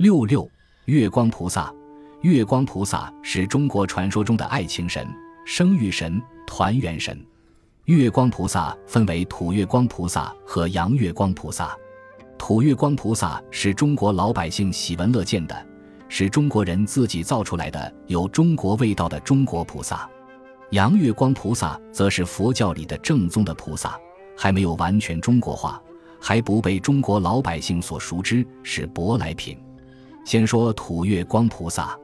六六月光菩萨，月光菩萨是中国传说中的爱情神、生育神、团圆神。月光菩萨分为土月光菩萨和阳月光菩萨。土月光菩萨是中国老百姓喜闻乐见的，是中国人自己造出来的有中国味道的中国菩萨。阳月光菩萨则是佛教里的正宗的菩萨，还没有完全中国化，还不被中国老百姓所熟知，是舶来品。先说土月光菩萨，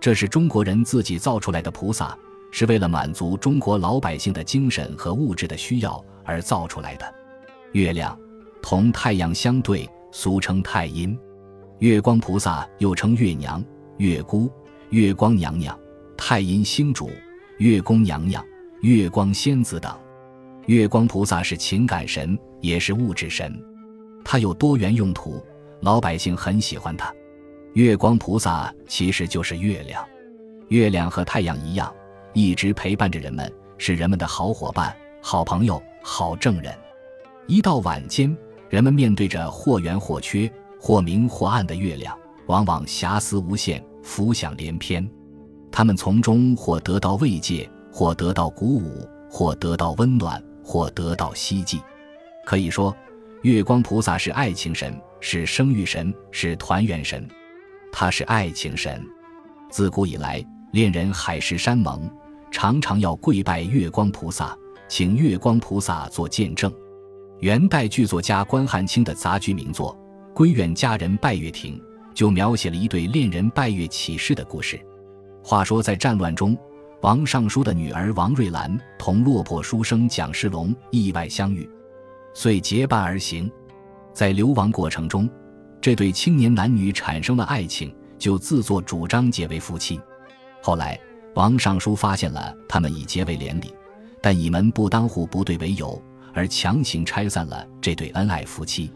这是中国人自己造出来的菩萨。是为了满足中国老百姓的精神和物质的需要而造出来的。月亮同太阳相对，俗称太阴。月光菩萨又称月娘、月姑、月光娘娘、太阴星主、月宫娘娘、月光仙子等。月光菩萨是情感神，也是物质神，它有多元用途，老百姓很喜欢它。月光菩萨其实就是月亮，月亮和太阳一样。一直陪伴着人们，是人们的好伙伴、好朋友、好证人。一到晚间，人们面对着或圆或缺、或明或暗的月亮，往往遐思无限、浮想联翩。他们从中或得到慰藉，或得到鼓舞，或得到温暖，或得到希冀。可以说，月光菩萨是爱情神，是生育神，是团圆神。他是爱情神。自古以来，恋人海誓山盟。常常要跪拜月光菩萨，请月光菩萨做见证。元代剧作家关汉卿的杂剧名作《闺远佳人拜月亭》就描写了一对恋人拜月起誓的故事。话说在战乱中，王尚书的女儿王瑞兰同落魄书生蒋世龙意外相遇，遂结伴而行。在流亡过程中，这对青年男女产生了爱情，就自作主张结为夫妻。后来。王尚书发现了他们已结为连理，但以门不当户不对为由，而强行拆散了这对恩爱夫妻。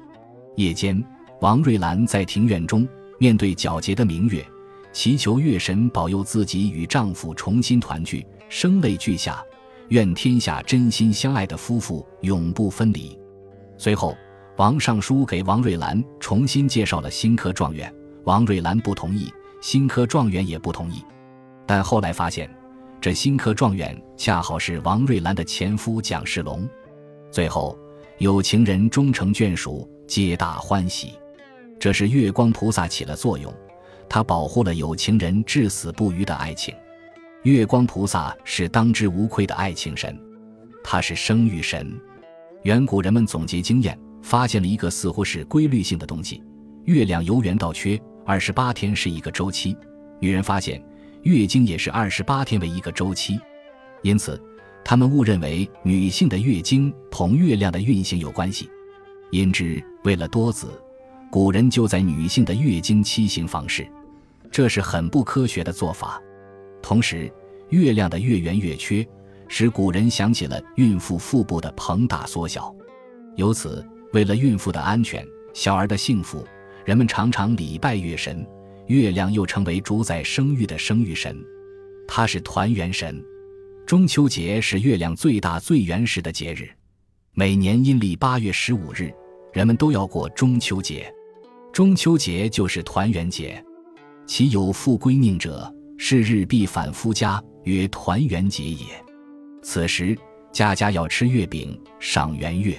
夜间，王瑞兰在庭院中面对皎洁的明月，祈求月神保佑自己与丈夫重新团聚，声泪俱下，愿天下真心相爱的夫妇永不分离。随后，王尚书给王瑞兰重新介绍了新科状元，王瑞兰不同意，新科状元也不同意。但后来发现，这新科状元恰好是王瑞兰的前夫蒋世龙。最后，有情人终成眷属，皆大欢喜。这是月光菩萨起了作用，他保护了有情人至死不渝的爱情。月光菩萨是当之无愧的爱情神，他是生育神。远古人们总结经验，发现了一个似乎是规律性的东西：月亮由圆到缺，二十八天是一个周期。女人发现。月经也是二十八天为一个周期，因此，他们误认为女性的月经同月亮的运行有关系。因之，为了多子，古人就在女性的月经期行房事，这是很不科学的做法。同时，月亮的月圆月缺，使古人想起了孕妇腹部的膨大缩小。由此，为了孕妇的安全、小儿的幸福，人们常常礼拜月神。月亮又称为主宰生育的生育神，它是团圆神。中秋节是月亮最大最原始的节日，每年阴历八月十五日，人们都要过中秋节。中秋节就是团圆节，其有父归宁者，是日必返夫家，曰团圆节也。此时家家要吃月饼，赏圆月。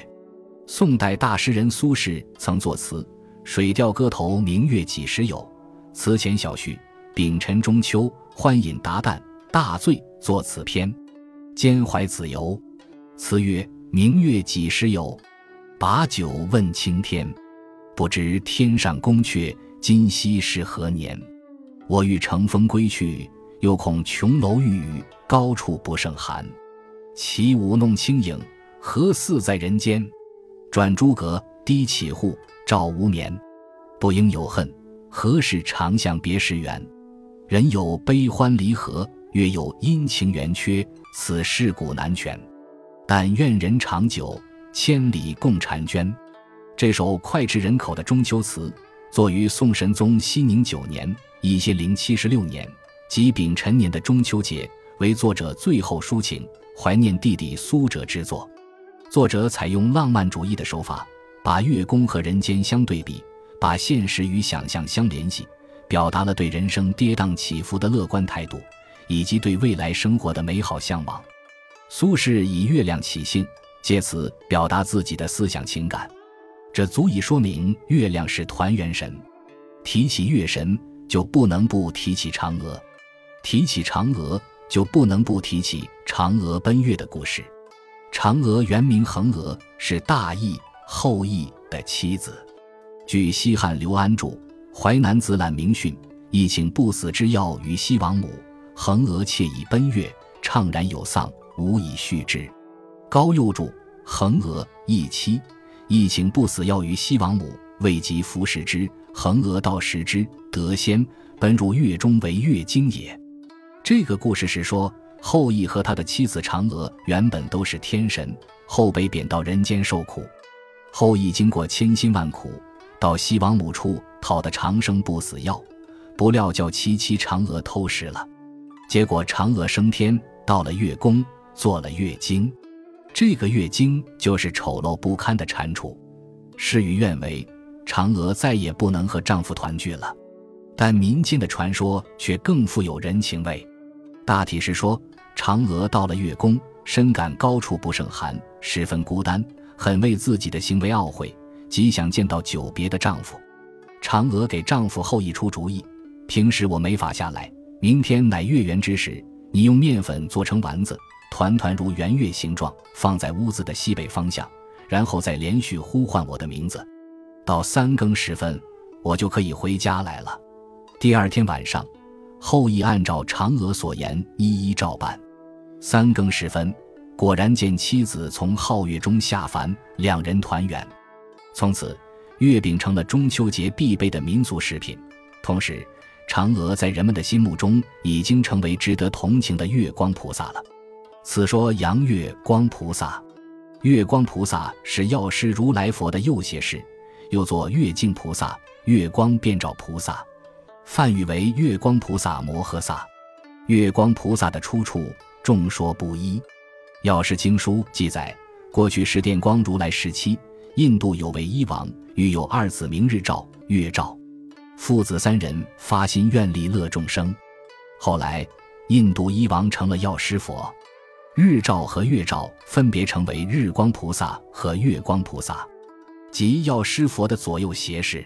宋代大诗人苏轼曾作词《水调歌头·明月几时有》。词前小序：丙辰中秋，欢饮达旦，大醉作此篇。兼怀子由。词曰：明月几时有？把酒问青天。不知天上宫阙，今夕是何年？我欲乘风归去，又恐琼楼玉宇，高处不胜寒。起舞弄清影，何似在人间？转朱阁，低绮户，照无眠。不应有恨。何事长向别时圆？人有悲欢离合，月有阴晴圆缺，此事古难全。但愿人长久，千里共婵娟。这首脍炙人口的中秋词，作于宋神宗熙宁九年（一千零七十六年），即丙辰年的中秋节，为作者最后抒情、怀念弟弟苏辙之作。作者采用浪漫主义的手法，把月宫和人间相对比。把现实与想象相联系，表达了对人生跌宕起伏的乐观态度，以及对未来生活的美好向往。苏轼以月亮起兴，借此表达自己的思想情感，这足以说明月亮是团圆神。提起月神，就不能不提起嫦娥；提起嫦娥，就不能不提起嫦娥奔月的故事。嫦娥原名恒娥，是大羿、后羿的妻子。据西汉刘安著《淮南子·览明训》，亦请不死之药与西王母，恒娥妾以奔月，怅然有丧，无以续之。高诱著《恒娥羿妻》，亦请不死药于西王母，未及服食之，恒娥道食之，得仙，奔入月中为月经也。这个故事是说。后羿和他的妻子嫦娥原本都是天神，后被贬到人间受苦。后羿经过千辛万苦，到西王母处讨得长生不死药，不料叫七妻嫦娥偷食了，结果嫦娥升天，到了月宫做了月经。这个月经就是丑陋不堪的蟾蜍。事与愿违，嫦娥再也不能和丈夫团聚了。但民间的传说却更富有人情味。大体是说，嫦娥到了月宫，深感高处不胜寒，十分孤单，很为自己的行为懊悔，极想见到久别的丈夫。嫦娥给丈夫后羿出主意：平时我没法下来，明天乃月圆之时，你用面粉做成丸子，团团如圆月形状，放在屋子的西北方向，然后再连续呼唤我的名字，到三更时分，我就可以回家来了。第二天晚上。后羿按照嫦娥所言，一一照办。三更时分，果然见妻子从皓月中下凡，两人团圆。从此，月饼成了中秋节必备的民俗食品。同时，嫦娥在人们的心目中已经成为值得同情的月光菩萨了。此说阳月光菩萨，月光菩萨是药师如来佛的右胁侍，又作月镜菩萨、月光遍照菩萨。梵语为月光菩萨摩诃萨，月光菩萨的出处众说不一。药师经书记载，过去是电光如来时期，印度有位医王，育有二子，名日照、月照，父子三人发心愿力乐众生。后来，印度医王成了药师佛，日照和月照分别成为日光菩萨和月光菩萨，即药师佛的左右胁侍。